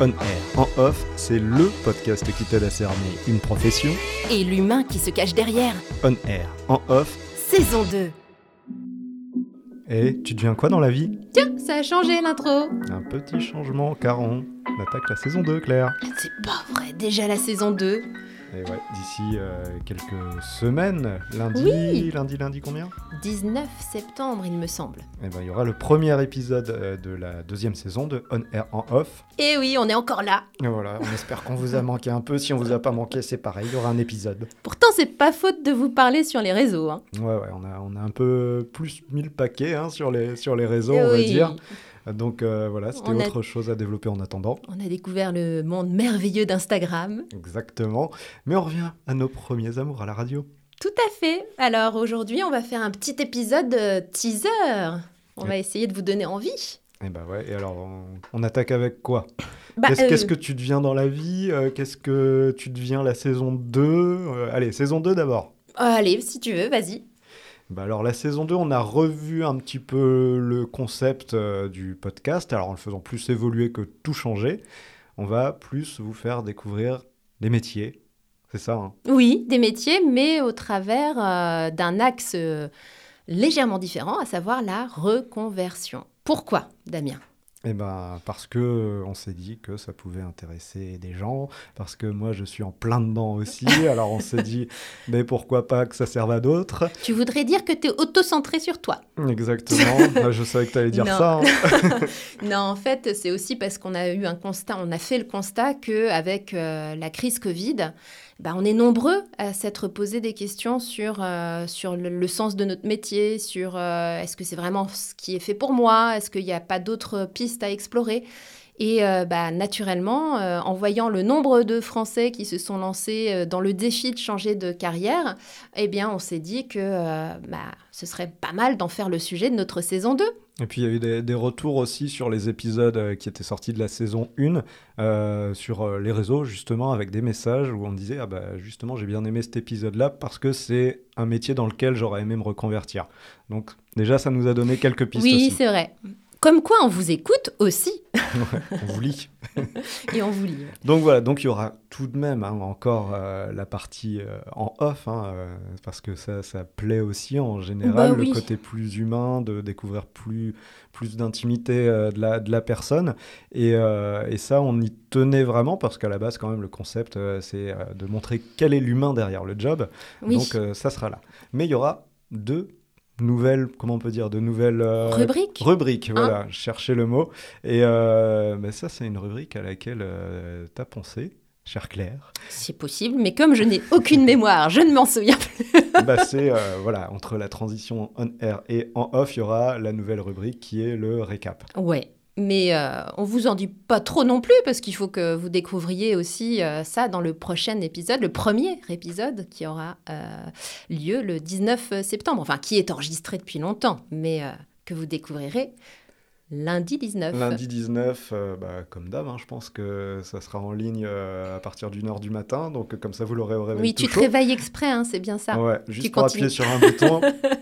On air. En off, c'est LE podcast qui t'aide à cerner une profession. Et l'humain qui se cache derrière. On air. En off. Saison 2. Et tu deviens quoi dans la vie? Tiens, ça a changé l'intro. Un petit changement, car on attaque la saison 2, Claire. C'est pas vrai, déjà la saison 2. Et ouais, d'ici euh, quelques semaines, lundi, Oui. lundi, lundi combien? 19 septembre, il me semble. Eh ben, il y aura le premier épisode euh, de la deuxième saison de On Air en Off. Et oui, on est encore là. Et voilà, on espère qu'on vous a manqué un peu. Si on vous a pas manqué, c'est pareil, il y aura un épisode. Pourtant, c'est pas faute de vous parler sur les réseaux. Hein. Ouais, ouais, on a, on a un peu plus mis le paquet hein, sur, les, sur les réseaux, Eh on va dire. Donc euh, voilà, c'était a- autre chose à développer en attendant. On a découvert le monde merveilleux d'Instagram. Exactement. Mais on revient à nos premiers amours à la radio. Tout à fait. Alors aujourd'hui, on va faire un petit épisode euh, teaser. On va essayer de vous donner envie. Et bah ouais, et alors on, on attaque avec quoi? Bah, Qu'est-ce euh, qu'est-ce que tu deviens dans la vie? Qu'est-ce que tu deviens la saison 2 Euh, Allez, saison 2 d'abord. Allez, si tu veux, vas-y. Bah alors la saison 2, on a revu un petit peu le concept euh, du podcast, alors en le faisant plus évoluer que tout changer. On va plus vous faire découvrir des métiers. C'est ça, hein? Oui, des métiers, mais au travers euh, d'un axe euh, légèrement différent, à savoir la reconversion. Pourquoi, Damien? Eh ben parce que euh, on s'est dit que ça pouvait intéresser des gens, parce que moi je suis en plein dedans aussi, alors on s'est dit mais pourquoi pas que ça serve à d'autres? Tu voudrais dire que tu es auto-centré sur toi Exactement, Bah, je savais que tu allais dire Non. ça. hein. Non, en fait, c'est aussi parce qu'on a eu un constat, on a fait le constat que avec euh, la crise Covid, bah, on est nombreux à s'être posé des questions sur, euh, sur le, le sens de notre métier, sur euh, est-ce que c'est vraiment ce qui est fait pour moi, est-ce qu'il n'y a pas d'autres pistes à explorer. Et euh, bah, naturellement, euh, en voyant le nombre de Français qui se sont lancés euh, dans le défi de changer de carrière, eh bien, on s'est dit que euh, bah, ce serait pas mal d'en faire le sujet de notre saison 2. Et puis il y a eu des, des retours aussi sur les épisodes qui étaient sortis de la saison 1, euh, sur les réseaux justement, avec des messages où on disait, ah bah justement j'ai bien aimé cet épisode-là parce que c'est un métier dans lequel j'aurais aimé me reconvertir. Donc déjà ça nous a donné quelques pistes Oui, c'est vrai. Comme quoi, on vous écoute aussi On vous lit. et on vous lit. Donc voilà, donc il y aura tout de même hein, encore euh, la partie euh, en off, hein, euh, parce que ça, ça plaît aussi en général, Bah le côté plus humain, de découvrir plus, plus d'intimité de, la, de la personne. Et, et ça, on y tenait vraiment, parce qu'à la base, quand même, le concept, c'est de montrer quel est l'humain derrière le job. Oui. Donc ça sera là. Mais il y aura deux nouvelles, comment on peut dire, de nouvelles... euh, Rubrique Rubrique, Hein voilà, chercher le mot. Et euh, ben ça, c'est une rubrique à laquelle tu as pensé, chère Claire. C'est possible, mais comme je n'ai aucune mémoire, je ne m'en souviens plus. bah, c'est, euh, voilà, entre la transition on-air et en off, il y aura la nouvelle rubrique qui est le récap. Ouais. Mais euh, on vous en dit pas trop non plus, parce qu'il faut que vous découvriez aussi euh, ça dans le prochain épisode, le premier épisode qui aura euh, lieu le 19 septembre, enfin qui est enregistré depuis longtemps, mais euh, que vous découvrirez lundi 19. Lundi 19, euh, bah, comme d'hab, hein, je pense que ça sera en ligne à partir d'une heure du matin, donc comme ça vous l'aurez au réveil Oui, tout tu te chaud. réveilles exprès, hein, c'est bien ça. Ouais, juste Tu pour continues. appuyer sur un bouton.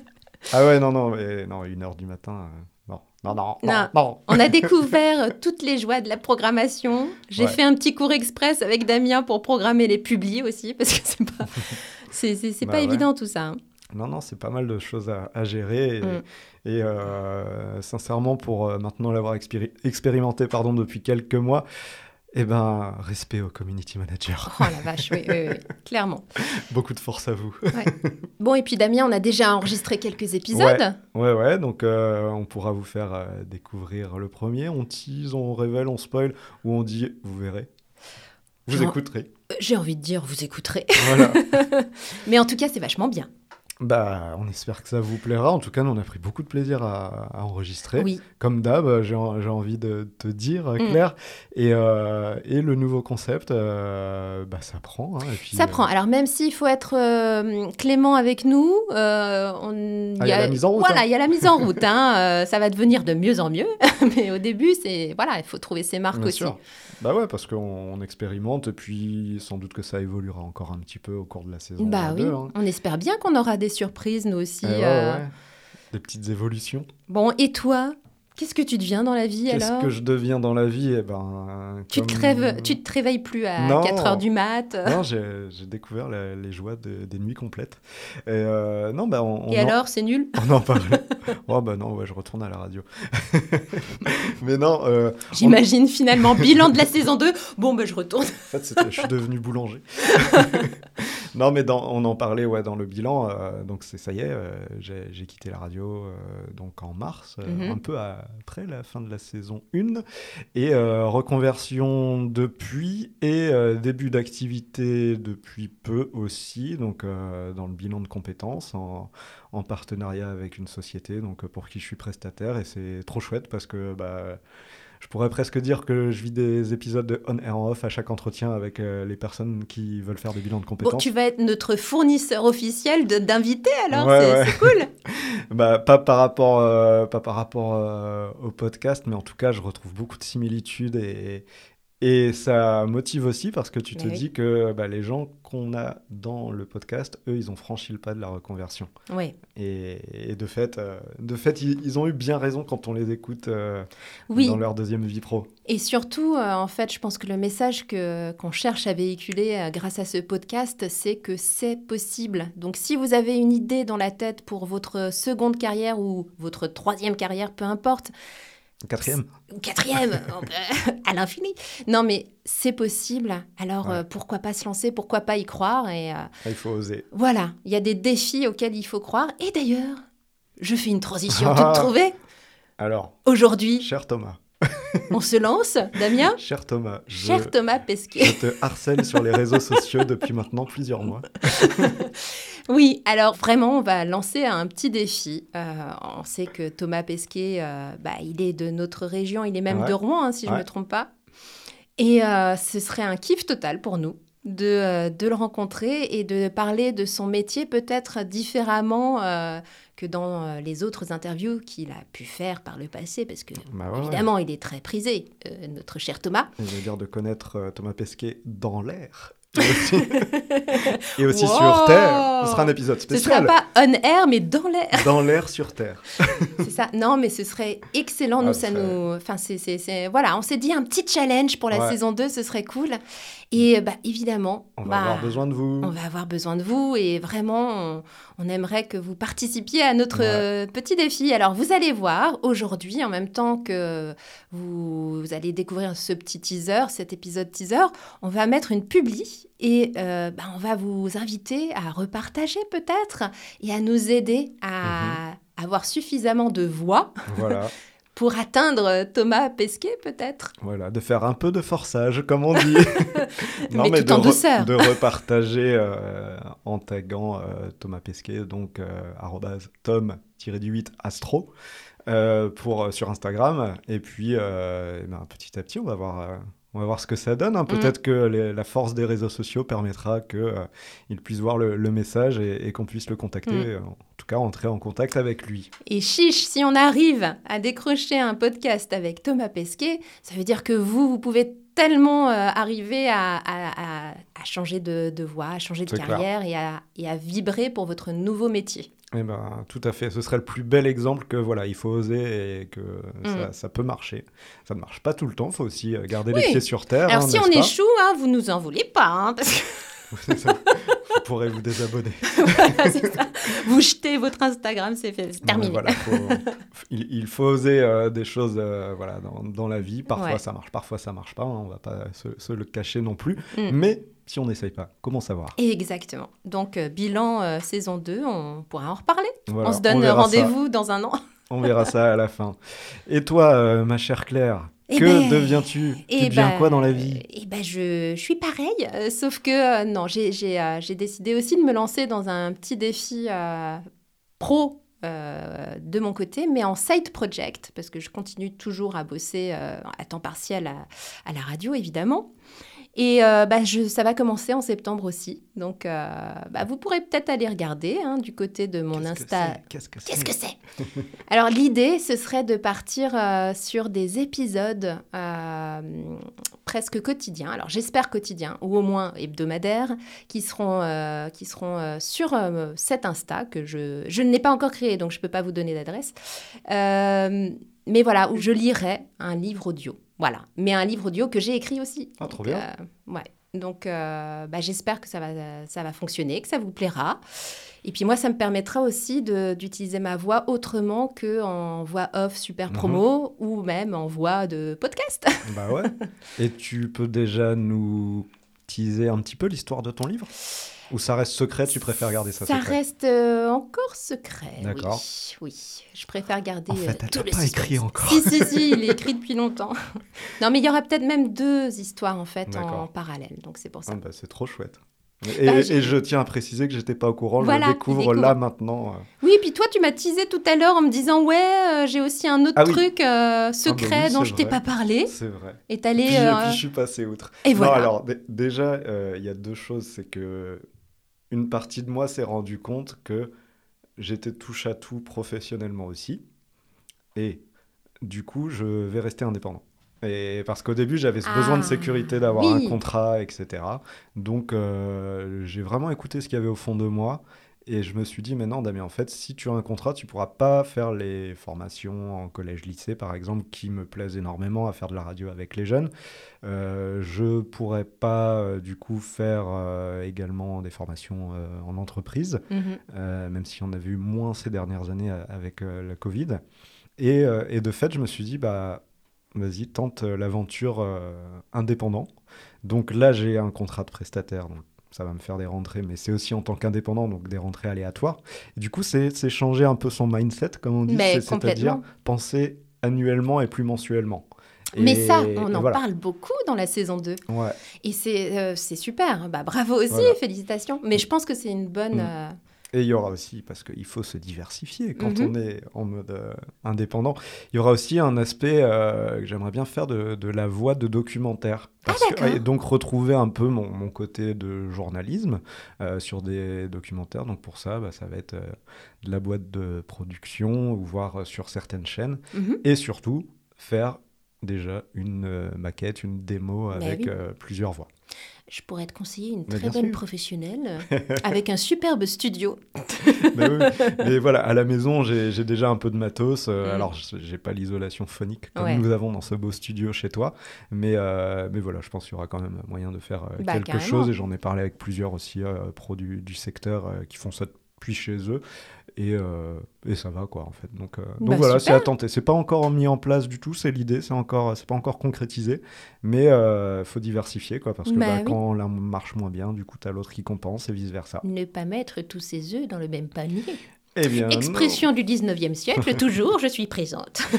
ah ouais, non, non, mais non, une heure du matin, non, non, non, non, Non. non. On a découvert toutes les joies de la programmation. J'ai Ouais. fait un petit cours express avec Damien pour programmer les publis aussi, parce que c'est pas, c'est, c'est- c'est Bah pas ouais. évident tout ça. hein. Non, non, c'est pas mal de choses à, à gérer. Et, Mm. et, euh, sincèrement, pour euh, maintenant l'avoir expéri- expérimenté pardon, depuis quelques mois, eh ben, respect au community manager. Oh la vache, oui, oui, oui, clairement. Beaucoup de force à vous. Bon, et puis Damien, on a déjà enregistré quelques épisodes. Ouais, ouais, donc euh, on pourra vous faire euh, découvrir le premier. On tease, on révèle, on spoil, ou on dit, vous verrez. Vous Genre- écouterez. Euh, J'ai envie de dire, vous écouterez. Voilà. Mais en tout cas, c'est vachement bien. Bah, on espère que ça vous plaira. En tout cas, nous, on a pris beaucoup de plaisir à, à enregistrer. Oui. Comme d'hab, j'ai en- j'ai envie de te dire, Mm. Claire. Et, euh, et le nouveau concept, euh, bah, ça prend. hein, et puis, Ça euh, prend. Alors même s'il faut être euh, clément avec nous, euh, on, Ah, il y a la mise en route, Voilà, hein. il y a la mise en route. hein, euh, ça va devenir de mieux en mieux, mais au début, c'est voilà, il faut trouver ses marques Bien aussi. sûr. Bah ouais, parce qu'on on expérimente et puis sans doute que ça évoluera encore un petit peu au cours de la saison Bah oui, 2. hein. on espère bien qu'on aura des surprises nous aussi. Eh ouais, euh. ouais. Des petites évolutions. Bon, et toi, qu'est-ce que tu deviens dans la vie Qu'est-ce alors que je deviens dans la vie Eh ben, tu, te rêves, tu te réveilles plus à Non. 4 heures du mat. Non, j'ai j'ai découvert la- les joies de- des nuits complètes. Et euh, non, bah on, on et en- alors, c'est nul? On en parlait. oh bah non, ouais, je retourne à la radio. Mais non, euh, J'imagine finalement bilan de la saison 2. Bon, ben je retourne. En fait, je suis devenu boulanger. non, mais dans- on en parlait ouais, dans le bilan. euh, donc, c'est ça y est, euh, j'ai quitté la radio euh, donc en mars, euh, Mhm. un peu après la fin de la saison 1. Et reconversion depuis et début d'activité depuis peu aussi. Donc, dans le bilan de compétences, en, en partenariat avec une société donc, pour qui je suis prestataire. Et c'est trop chouette parce que. Bah, je pourrais presque dire que je vis des épisodes de on air off à chaque entretien avec euh, les personnes qui veulent faire des bilans de Bon, compétences. tu vas être notre fournisseur officiel d'invités alors, Ouais, c'est ouais. c'est cool. Bah, pas par rapport, euh, pas par rapport euh, au podcast, mais en tout cas, je retrouve beaucoup de similitudes et, et ça motive aussi parce que tu te oui. dis que bah, les gens qu'on a dans le podcast, eux, ils ont franchi le pas de la reconversion. Oui. Et, et de fait, euh, de fait ils, ils ont eu bien raison quand on les écoute euh, Oui, dans leur deuxième vie pro. et surtout, euh, en fait, je pense que le message que qu'on cherche à véhiculer grâce à ce podcast, c'est que c'est possible. Donc, si vous avez une idée dans la tête pour votre seconde carrière ou votre troisième carrière, peu importe, Quatrième. quatrième, à l'infini. Non, mais c'est possible. Alors, Ouais. euh, pourquoi pas se lancer? Pourquoi pas y croire? Et euh, Ah, Il faut oser. voilà, il y a des défis auxquels il faut croire. Et d'ailleurs, je fais une transition Ah. trouvée. Alors, Aujourd'hui, cher Thomas, on se lance, Damien cher Thomas, je, Cher Thomas Pesquet. je te harcèle sur les réseaux sociaux depuis maintenant plusieurs mois. Oui, alors vraiment, on va lancer un petit défi. Euh, on sait que Thomas Pesquet, euh, bah, il est de notre région, il est même Ouais. de Rouen, hein, si je ne me trompe pas. Et euh, ce serait un kiff total pour nous de, de le rencontrer et de parler de son métier peut-être différemment que dans euh, les autres interviews qu'il a pu faire par le passé, parce que Bah ouais, ouais. évidemment, il est très prisé, euh, notre cher Thomas. Je veux dire de connaître euh, Thomas Pesquet dans l'air. Et aussi, et aussi Wow. sur Terre. Ce sera un épisode Ce ne sera spécial. pas on air, mais dans l'air. Dans l'air sur Terre. C'est ça. Non, mais ce serait excellent. Nous, Ah, ça ce serait- nous. Enfin, c'est, c'est, c'est- Voilà, on s'est dit un petit challenge pour la Ouais. saison 2, ce serait cool. Et bah, évidemment, On va bah, avoir besoin de vous. on va avoir besoin de vous et vraiment, on, on aimerait que vous participiez à notre Ouais. euh, petit défi. Alors, vous allez voir aujourd'hui, en même temps que vous, vous allez découvrir ce petit teaser, cet épisode teaser, on va mettre une publi et euh, bah, on va vous inviter à repartager peut-être et à nous aider à Mhm. avoir suffisamment de voix Voilà, pour atteindre Thomas Pesquet peut-être. voilà, de faire un peu de forçage, comme on dit. Mais tout de, en douceur. de repartager euh, en taguant euh, Thomas Pesquet, donc euh, arrobase tom-8 astro. euh, pour, euh, sur Instagram. Et puis, euh, ben, petit à petit, on va voir, euh, on va voir ce que ça donne. hein. Mm. Peut-être que les- la force des réseaux sociaux permettra qu'il puisse voir le, le message et, et qu'on puisse le contacter. Mm. euh, En tout cas, entrer en contact avec lui. Et chiche, si on arrive à décrocher un podcast avec Thomas Pesquet, ça veut dire que vous, vous pouvez tellement euh, arriver à, à- à- à changer de, de voie, à changer de carrière et à, et à vibrer pour votre nouveau métier. Eh ben, tout à fait. Ce serait le plus bel exemple que voilà, il faut oser et que ça, Mm. ça peut marcher. Ça ne marche pas tout le temps. Il faut aussi euh, garder Oui. les pieds sur terre. Alors hein, si on échoue, hein, vous nous en voulez pas, hein, parce que Ça- Vous pourrez vous désabonner. voilà, c'est ça. vous jetez votre Instagram, c'est terminé. voilà, faut- il, il faut oser euh, des choses euh, voilà, dans, dans la vie. Parfois Ouais. ça marche, parfois ça marche pas. hein, on va pas se, se le cacher non plus. Mm. Mais si on n'essaye pas, comment savoir? Exactement. Donc, euh, bilan saison 2, on pourra en reparler. Voilà, on se donne rendez-vous dans un an. On verra ça à la fin. Et toi, ma chère Claire, Eh que ben, deviens-tu Tu eh deviens ben, quoi dans la vie Eh ben, je, je suis pareil, euh, sauf que euh, non, j'ai j'ai, euh, j'ai décidé aussi de me lancer dans un petit défi pro de mon côté, mais en side project, parce que je continue toujours à bosser à temps partiel à, à la radio, évidemment. Et euh, bah, je, ça va commencer en septembre aussi. Donc, euh, bah, vous pourrez peut-être aller regarder hein, du côté de mon Qu'est-ce que Insta. c'est? Qu'est-ce que c'est? Alors l'idée, ce serait de partir euh, sur des épisodes presque quotidiens. Alors j'espère quotidiens ou au moins hebdomadaires, qui seront, qui seront sur cet Insta que je, je ne l'ai pas encore créé, donc je ne peux pas vous donner d'adresse. Mais voilà, où je lirai un livre audio. Voilà, mais un livre audio que j'ai écrit aussi. Ah, trop Donc, bien. euh, ouais. Donc, euh, bah, j'espère que ça va, ça va fonctionner, que ça vous plaira. Et puis moi, ça me permettra aussi d'utiliser ma voix autrement que en voix off super Mhm. promo ou même en voix de podcast. Bah ouais. Et tu peux déjà nous teaser un petit peu l'histoire de ton livre? Ou ça reste secret, tu préfères garder ça, Ça secret reste euh, encore secret. D'accord. Oui, oui. Je préfère garder. En fait, euh, elle le pas suspense. écrit encore. Si, si, si, il est écrit depuis longtemps. non, mais il y aura peut-être même deux histoires en fait en parallèle. Donc c'est pour ça. Ah bah, c'est trop chouette. Et, Bah, et je tiens à préciser que j'étais pas au courant, Voilà, je le découvre là maintenant. euh. Oui, puis toi, tu m'as teasé tout à l'heure en me disant Ouais, euh, j'ai aussi un autre Ah truc euh, secret oui, dont c'est je t'ai pas parlé. C'est vrai. Et Et puis, et euh, puis je suis passé outre. Et non, voilà. alors dé- déjà, euh, il y a deux choses. C'est que une partie de moi s'est rendu compte que j'étais touche à tout professionnellement aussi. Et du coup, je vais rester indépendant. Et parce qu'au début, j'avais ce besoin de Ah, sécurité, d'avoir oui. un contrat, etc. Donc, euh, j'ai vraiment écouté ce qu'il y avait au fond de moi. Et je me suis dit, mais non, Damien, en fait, si tu as un contrat, tu pourras pas faire les formations en collège-lycée, par exemple, qui me plaisent énormément à faire de la radio avec les jeunes. Euh, je pourrais pas, euh, du coup, faire euh, également des formations euh, en entreprise, mhm. même si on a vu moins ces dernières années avec la Covid. Et, et de fait, je me suis dit, bah, vas-y, tente l'aventure indépendant. Donc là, j'ai un contrat de prestataire, donc ça va me faire des rentrées, mais c'est aussi en tant qu'indépendant, donc des rentrées aléatoires. Et du coup, c'est changer un peu son mindset, comme on dit, c'est-à-dire penser annuellement et plus mensuellement. Mais ça, on en voilà. parle beaucoup dans la saison 2. Ouais. Et c'est euh, super. Bah, bravo aussi, Voilà. félicitations. Mais je pense que c'est une bonne. Mm. euh, Et il y aura aussi, parce qu'il faut se diversifier quand Mhm. on est en mode euh, indépendant, il y aura aussi un aspect euh, que j'aimerais bien faire de, de la voix de documentaire. Parce Ah, et donc retrouver un peu mon, mon côté de journalisme euh, sur des documentaires. Donc pour ça, bah, ça va être de la boîte de production ou voir sur certaines chaînes. mhm. Et surtout, faire déjà une maquette, une démo avec oui. plusieurs voix. Je pourrais te conseiller une Mais très bonne sûr. professionnelle avec un superbe studio. Mais, oui, mais voilà, à la maison, j'ai déjà un peu de matos. euh, Mm. Alors, j'ai pas l'isolation phonique comme Ouais. nous avons dans ce beau studio chez toi. Mais, euh, mais voilà, je pense qu'il y aura quand même moyen de faire euh, Bah, quelque carrément. chose. Et j'en ai parlé avec plusieurs aussi euh, pros du, du secteur qui font ça depuis chez eux. Et, euh, et ça va, quoi, en fait. Donc, euh, donc Bah, voilà, c'est à tenter. C'est pas encore mis en place du tout, c'est l'idée. C'est encore, c'est pas encore concrétisé. Mais il faut diversifier, quoi. Parce que Bah bah, oui. quand l'un marche moins bien, du coup, t'as l'autre qui compense et vice-versa. Ne pas mettre tous ses œufs dans le même panier. Eh bien, non. Expression du 19e siècle, toujours, je suis présente. Ah,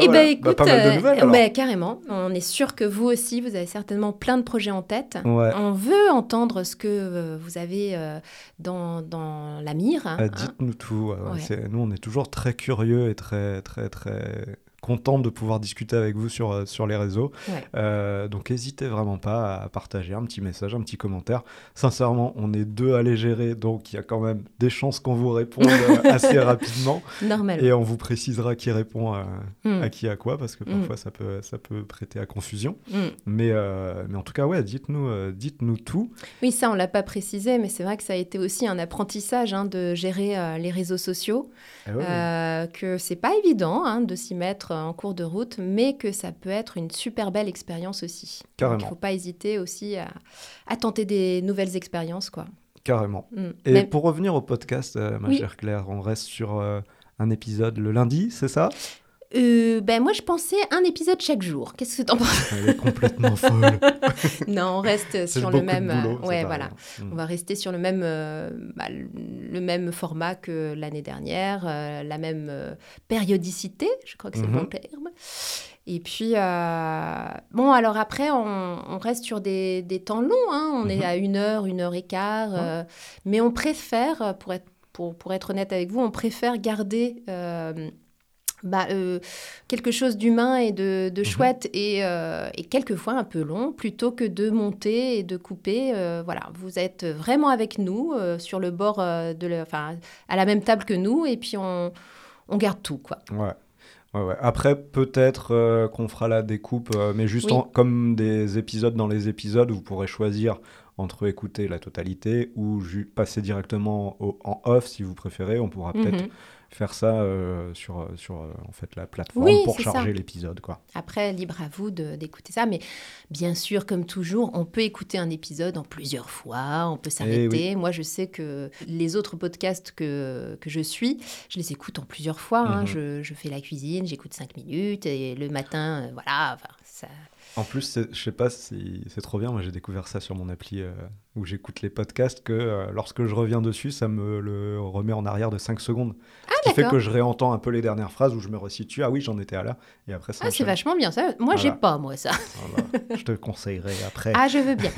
Eh voilà. ben écoute, pas mal de euh, nouvelles, alors. ouais, carrément. On est sûr que vous aussi, vous avez certainement plein de projets en tête. Ouais. On veut entendre ce que euh, vous avez euh, dans, dans la mire. hein, Ah, hein. Dites-nous tout. ouais, Nous, on est toujours très curieux et très, très, très contents de pouvoir discuter avec vous sur, euh, sur les réseaux. Ouais. Euh, donc, n'hésitez vraiment pas à partager un petit message, un petit commentaire. Sincèrement, on est deux à les gérer, donc il y a quand même des chances qu'on vous réponde euh, assez rapidement. Normal. Et on vous précisera qui répond à, Hmm, à qui à quoi, parce que Mm. parfois ça, peut, ça peut prêter à confusion. hmm. Mais, euh, mais en tout cas, ouais, dites-nous euh, dites-nous tout. Oui, ça, on l'a pas précisé, mais c'est vrai que ça a été aussi un apprentissage hein, de gérer les réseaux sociaux. Eh ouais, que c'est pas évident hein, de s'y mettre en cours de route, mais que ça peut être une super belle expérience aussi. Carrément. il faut pas hésiter aussi à, à tenter des nouvelles expériences, quoi. Carrément. Mm. Et Même- pour revenir au podcast, euh, ma Oui. chère Claire, on reste sur euh, un épisode le lundi, c'est ça? Euh, ben moi, je pensais un épisode chaque jour. Qu'est-ce que t'en penses? Elle est complètement folle. Non, on reste C'est sur le même. boulot, euh, ouais, voilà. Mm. On va rester sur le même, euh, bah, le même format que l'année dernière, euh, la même euh, périodicité, je crois que c'est le Mhm. bon terme. Et puis, euh, bon, alors après, on, on reste sur des, des temps longs. hein. On est Mhm. à une heure, une heure et quart. euh, mais on préfère, pour être, pour, pour être honnête avec vous, on préfère garder euh, bah, euh, quelque chose d'humain et de, de Mhm. chouette et, euh, et quelquefois un peu long, plutôt que de monter et de couper. euh, voilà, vous êtes vraiment avec nous, sur le bord, de enfin, à la même table que nous, et puis on, on garde tout, quoi. Ouais. Ouais, ouais. Après, peut-être qu'on fera la découpe, mais juste Oui. en- comme des épisodes dans les épisodes, vous pourrez choisir entre écouter la totalité ou passer directement au- en off si vous préférez. On pourra peut-être Mhm. faire ça euh, sur, euh, sur euh, en fait, la plateforme Oui, pour charger l'épisode. quoi. Après, libre à vous d'écouter ça. Mais bien sûr, comme toujours, on peut écouter un épisode en plusieurs fois, on peut s'arrêter. Moi, je sais que les autres podcasts que, que je suis, je les écoute en plusieurs fois. hein. Mhm. Je, je fais la cuisine, j'écoute cinq minutes, et le matin, euh, voilà. Enfin, ça... En plus, je sais pas si c'est trop bien. Moi, j'ai découvert ça sur mon appli euh, où j'écoute les podcasts que euh, lorsque je reviens dessus, ça me le remet en arrière de 5 secondes. Ah, Ce qui fait que je réentends un peu les dernières phrases où je me resitue. Ah oui, j'en étais à là. Et après, ça Ah, c'est vachement bien ça. Moi, j'ai pas, moi, ça. Voilà. je te conseillerai après. Ah, je veux bien.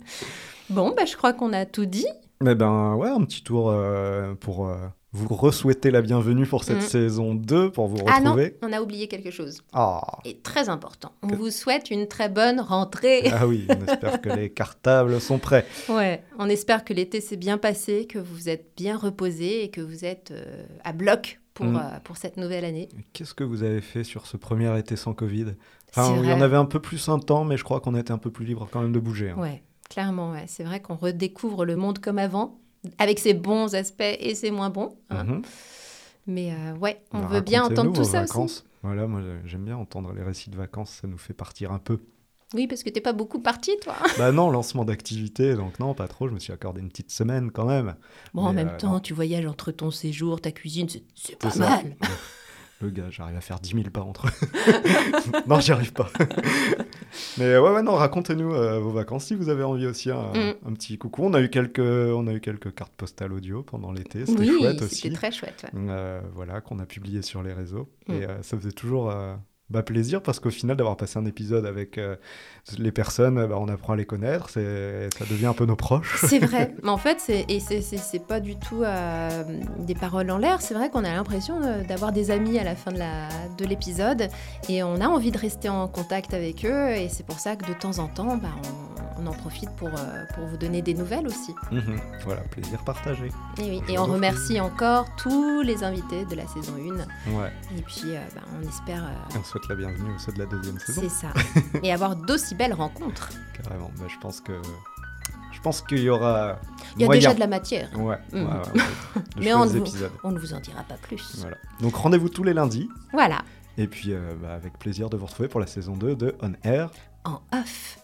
bon, bah, je crois qu'on a tout dit. Mais ben ouais, un petit tour euh, pour vous re-souhaiter la bienvenue pour cette Mm. saison 2, pour vous Ah non, retrouver. on a oublié quelque chose. Ah, Et très important. On Que- vous souhaite une très bonne rentrée. ah oui, on espère que les cartables sont prêts. Ouais, on espère que l'été s'est bien passé, que vous êtes bien reposé et que vous êtes euh, à bloc pour, Mm. euh, pour cette nouvelle année. Qu'est-ce que vous avez fait sur ce premier été sans Covid? Enfin, il y en avait un peu plus un temps, mais je crois qu'on était un peu plus libre quand même de bouger. hein. Ouais, clairement, ouais. c'est vrai qu'on redécouvre le monde comme avant, avec ses bons aspects et ses moins bons. hein. Mhm. Mais euh, ouais, on Bah, veut bien entendre tout ça aussi. vacances. Voilà, moi j'aime bien entendre les récits de vacances, ça nous fait partir un peu. Oui, parce que t'es pas beaucoup parti, toi. bah non, lancement d'activité, donc non, pas trop, je me suis accordé une petite semaine quand même. Bon, en même euh, temps, non. tu voyages entre ton séjour, ta cuisine, c'est- pas mal. Le gars, j'arrive à faire 10 000 pas entre eux. non, j'y arrive pas. Mais ouais, ouais, non, racontez-nous euh, vos vacances si vous avez envie aussi. Un, Mm. un petit coucou. On a eu quelques, on a eu quelques cartes postales audio pendant l'été. C'était Oui, chouette aussi. c'était très chouette. ouais. Euh, voilà, qu'on a publié sur les réseaux. Mm. Et euh, ça faisait toujours bah, plaisir parce qu'au final, d'avoir passé un épisode avec euh, les personnes, bah, on apprend à les connaître. c'est- Ça devient un peu nos proches. C'est vrai, mais en fait, c'est, et c'est, pas du tout euh, des paroles en l'air. C'est vrai qu'on a l'impression d'avoir des amis à la fin de l'épisode et on a envie de rester en contact avec eux. Et c'est pour ça que de temps en temps, bah, on, on en profite pour, euh, pour vous donner des nouvelles aussi. Mhm. voilà, plaisir partagé. Et, oui, Je et on remercie encore tous les invités de la saison 1. Ouais, Et puis, euh, bah, on espère. euh, on souhaite la bienvenue au ceux de la deuxième saison. c'est ça. et avoir d'aussi belles rencontres. Carrément. Bah, je pense que je pense qu'il y aura Il y a moyen. déjà de la matière. Ouais, ouais, ouais, ouais, de Mais on ne vous-. On ne vous en dira pas plus. Voilà. Donc rendez-vous tous les lundis. Voilà, Et puis bah, avec plaisir de vous retrouver pour la saison 2 de On Air. en off.